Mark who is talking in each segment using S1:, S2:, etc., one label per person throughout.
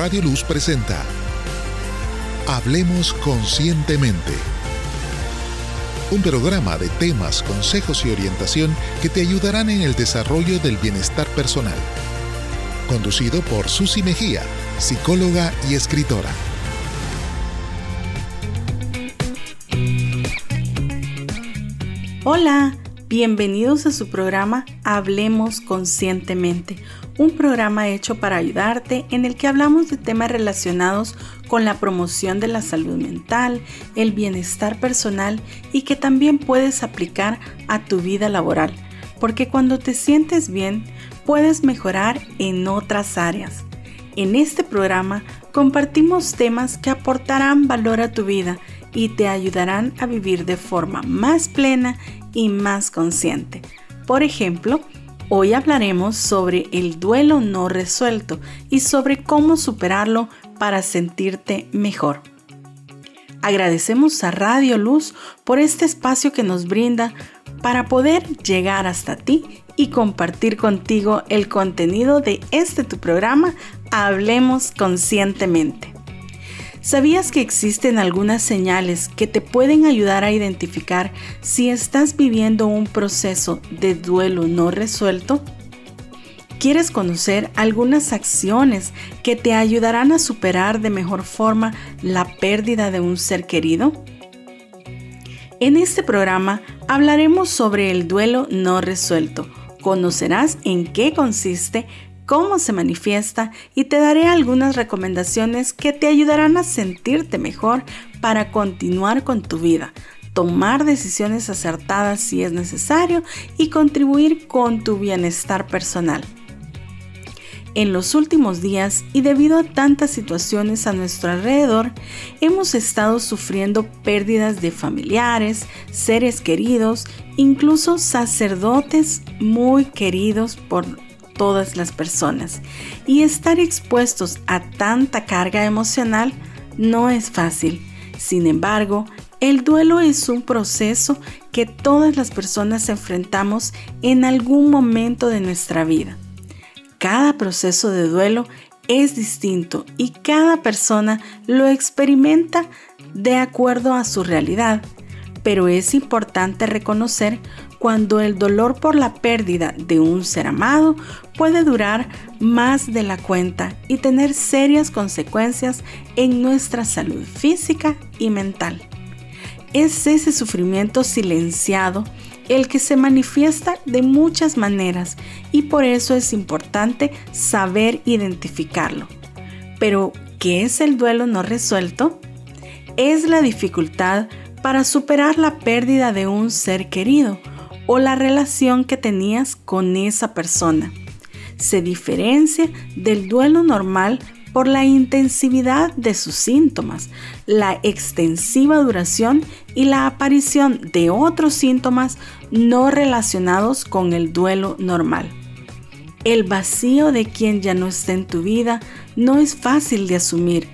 S1: Radio Luz presenta Hablemos Conscientemente. Un programa de temas, consejos y orientación que te ayudarán en el desarrollo del bienestar personal. Conducido por Susi Mejía, psicóloga y escritora.
S2: Hola, bienvenidos a su programa Hablemos Conscientemente un programa hecho para ayudarte en el que hablamos de temas relacionados con la promoción de la salud mental, el bienestar personal y que también puedes aplicar a tu vida laboral, porque cuando te sientes bien puedes mejorar en otras áreas. En este programa compartimos temas que aportarán valor a tu vida y te ayudarán a vivir de forma más plena y más consciente. Por ejemplo, Hoy hablaremos sobre el duelo no resuelto y sobre cómo superarlo para sentirte mejor. Agradecemos a Radio Luz por este espacio que nos brinda para poder llegar hasta ti y compartir contigo el contenido de este tu programa Hablemos Conscientemente. ¿Sabías que existen algunas señales que te pueden ayudar a identificar si estás viviendo un proceso de duelo no resuelto? ¿Quieres conocer algunas acciones que te ayudarán a superar de mejor forma la pérdida de un ser querido? En este programa hablaremos sobre el duelo no resuelto. Conocerás en qué consiste, cómo se manifiesta y te daré algunas recomendaciones que te ayudarán a sentirte mejor para continuar con tu vida, tomar decisiones acertadas si es necesario y contribuir con tu bienestar personal. En los últimos días y debido a tantas situaciones a nuestro alrededor, hemos estado sufriendo pérdidas de familiares, seres queridos, incluso sacerdotes muy queridos por todas las personas y estar expuestos a tanta carga emocional no es fácil. Sin embargo, el duelo es un proceso que todas las personas enfrentamos en algún momento de nuestra vida. Cada proceso de duelo es distinto y cada persona lo experimenta de acuerdo a su realidad, pero es importante reconocer cuando el dolor por la pérdida de un ser amado puede durar más de la cuenta y tener serias consecuencias en nuestra salud física y mental. Es ese sufrimiento silenciado el que se manifiesta de muchas maneras y por eso es importante saber identificarlo. Pero, ¿qué es el duelo no resuelto? Es la dificultad para superar la pérdida de un ser querido o la relación que tenías con esa persona. Se diferencia del duelo normal por la intensividad de sus síntomas, la extensiva duración y la aparición de otros síntomas no relacionados con el duelo normal. El vacío de quien ya no está en tu vida no es fácil de asumir.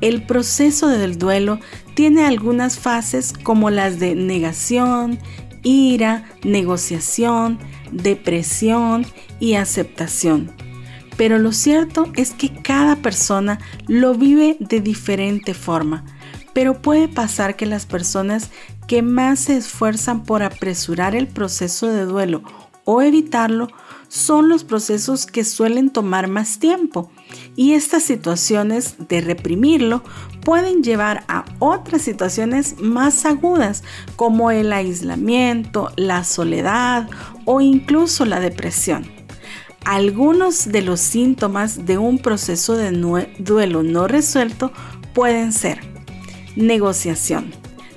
S2: El proceso del duelo tiene algunas fases como las de negación, ira, negociación, depresión y aceptación. Pero lo cierto es que cada persona lo vive de diferente forma. Pero puede pasar que las personas que más se esfuerzan por apresurar el proceso de duelo o evitarlo son los procesos que suelen tomar más tiempo y estas situaciones de reprimirlo pueden llevar a otras situaciones más agudas como el aislamiento, la soledad o incluso la depresión. Algunos de los síntomas de un proceso de duelo no resuelto pueden ser negociación,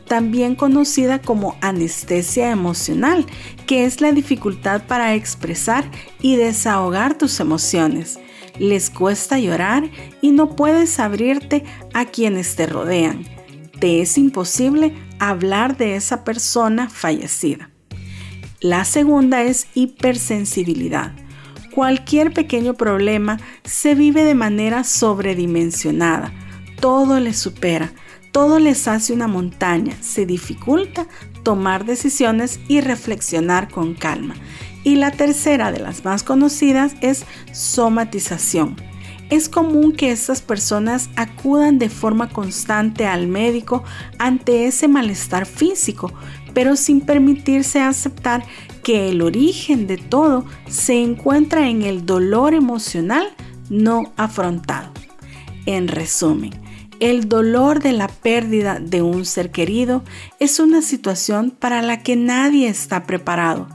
S2: también conocida como anestesia emocional, que es la dificultad para expresar y desahogar tus emociones les cuesta llorar y no puedes abrirte a quienes te rodean. Te es imposible hablar de esa persona fallecida. La segunda es hipersensibilidad. Cualquier pequeño problema se vive de manera sobredimensionada. Todo les supera, todo les hace una montaña, se dificulta tomar decisiones y reflexionar con calma. Y la tercera de las más conocidas es somatización. es común que estas personas acudan de forma constante al médico ante ese malestar físico, pero sin permitirse aceptar que el origen de todo se encuentra en el dolor emocional no afrontado. En resumen, el dolor de la pérdida de un ser querido es una situación para la que nadie está preparado.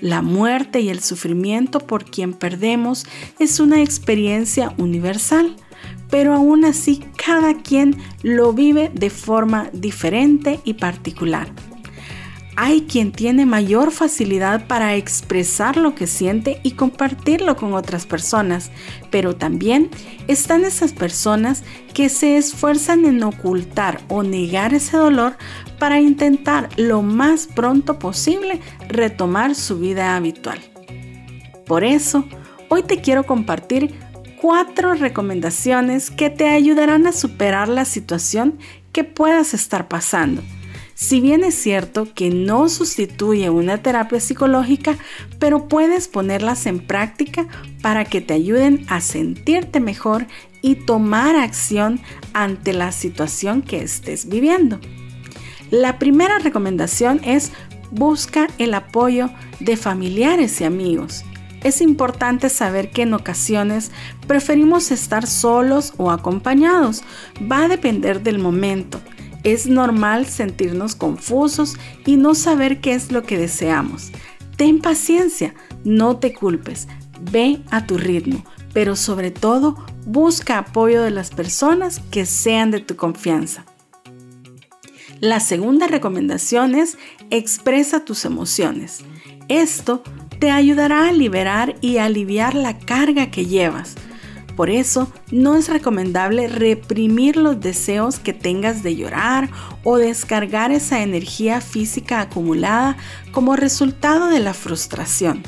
S2: La muerte y el sufrimiento por quien perdemos es una experiencia universal, pero aún así cada quien lo vive de forma diferente y particular. Hay quien tiene mayor facilidad para expresar lo que siente y compartirlo con otras personas, pero también están esas personas que se esfuerzan en ocultar o negar ese dolor para intentar lo más pronto posible retomar su vida habitual. Por eso, hoy te quiero compartir cuatro recomendaciones que te ayudarán a superar la situación que puedas estar pasando si bien es cierto que no sustituye una terapia psicológica, pero puedes ponerlas en práctica para que te ayuden a sentirte mejor y tomar acción ante la situación que estés viviendo. La primera recomendación es busca el apoyo de familiares y amigos. Es importante saber que en ocasiones preferimos estar solos o acompañados. Va a depender del momento. Es normal sentirnos confusos y no saber qué es lo que deseamos. Ten paciencia, no te culpes, ve a tu ritmo, pero sobre todo busca apoyo de las personas que sean de tu confianza. La segunda recomendación es expresa tus emociones. Esto te ayudará a liberar y aliviar la carga que llevas. Por eso, no es recomendable reprimir los deseos que tengas de llorar o descargar esa energía física acumulada como resultado de la frustración.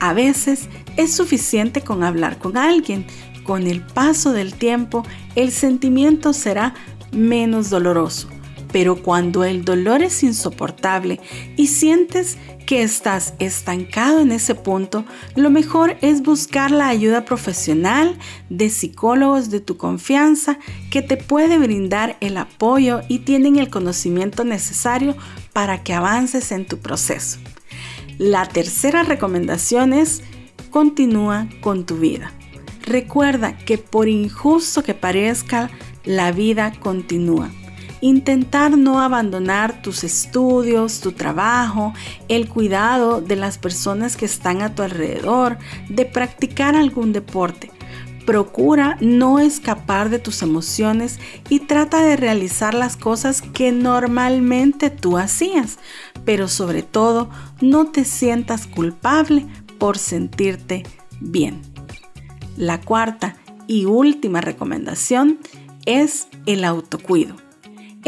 S2: A veces es suficiente con hablar con alguien. Con el paso del tiempo, el sentimiento será menos doloroso. Pero cuando el dolor es insoportable y sientes que estás estancado en ese punto, lo mejor es buscar la ayuda profesional de psicólogos de tu confianza que te puede brindar el apoyo y tienen el conocimiento necesario para que avances en tu proceso. La tercera recomendación es continúa con tu vida. Recuerda que por injusto que parezca, la vida continúa intentar no abandonar tus estudios, tu trabajo, el cuidado de las personas que están a tu alrededor, de practicar algún deporte. Procura no escapar de tus emociones y trata de realizar las cosas que normalmente tú hacías, pero sobre todo no te sientas culpable por sentirte bien. La cuarta y última recomendación es el autocuido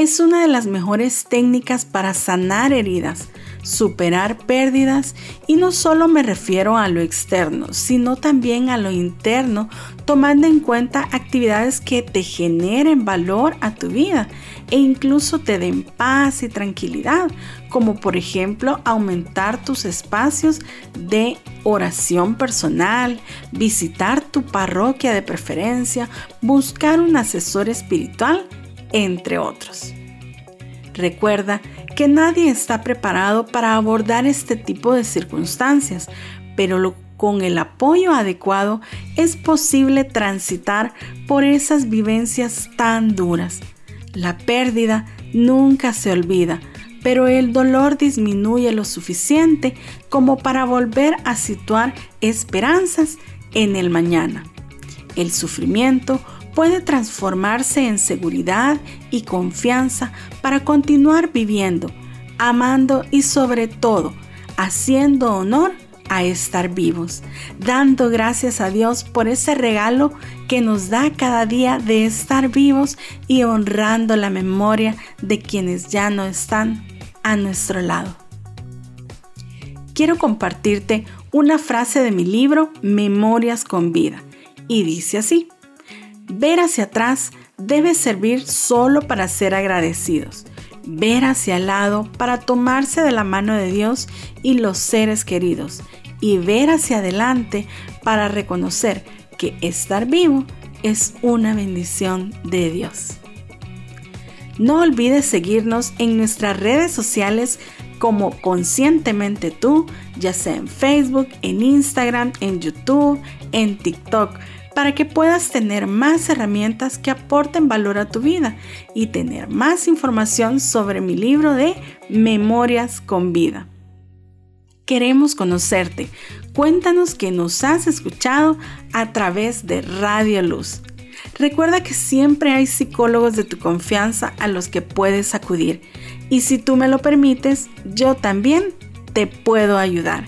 S2: es una de las mejores técnicas para sanar heridas, superar pérdidas y no solo me refiero a lo externo, sino también a lo interno, tomando en cuenta actividades que te generen valor a tu vida e incluso te den paz y tranquilidad, como por ejemplo aumentar tus espacios de oración personal, visitar tu parroquia de preferencia, buscar un asesor espiritual, entre otros. Recuerda que nadie está preparado para abordar este tipo de circunstancias, pero con el apoyo adecuado es posible transitar por esas vivencias tan duras. La pérdida nunca se olvida, pero el dolor disminuye lo suficiente como para volver a situar esperanzas en el mañana. El sufrimiento puede transformarse en seguridad y confianza para continuar viviendo, amando y sobre todo haciendo honor a estar vivos, dando gracias a Dios por ese regalo que nos da cada día de estar vivos y honrando la memoria de quienes ya no están a nuestro lado. Quiero compartirte una frase de mi libro Memorias con vida y dice así. Ver hacia atrás debe servir solo para ser agradecidos. Ver hacia el lado para tomarse de la mano de Dios y los seres queridos. Y ver hacia adelante para reconocer que estar vivo es una bendición de Dios. No olvides seguirnos en nuestras redes sociales como Conscientemente Tú, ya sea en Facebook, en Instagram, en YouTube, en TikTok, para que puedas tener más herramientas que aporten valor a tu vida y tener más información sobre mi libro de Memorias con Vida. Queremos conocerte. Cuéntanos que nos has escuchado a través de Radio Luz. Recuerda que siempre hay psicólogos de tu confianza a los que puedes acudir. Y si tú me lo permites, yo también te puedo ayudar.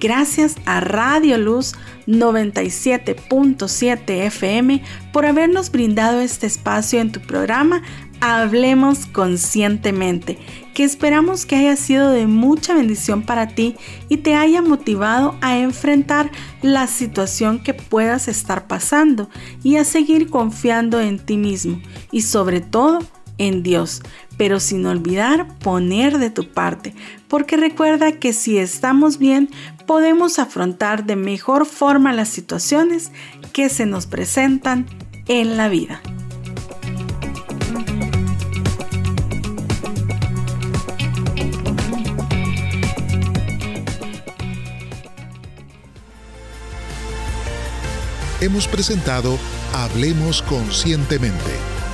S2: Gracias a Radio Luz 97.7 FM por habernos brindado este espacio en tu programa Hablemos conscientemente, que esperamos que haya sido de mucha bendición para ti y te haya motivado a enfrentar la situación que puedas estar pasando y a seguir confiando en ti mismo y sobre todo en Dios, pero sin olvidar poner de tu parte, porque recuerda que si estamos bien, podemos afrontar de mejor forma las situaciones que se nos presentan en la vida.
S1: Hemos presentado Hablemos Conscientemente,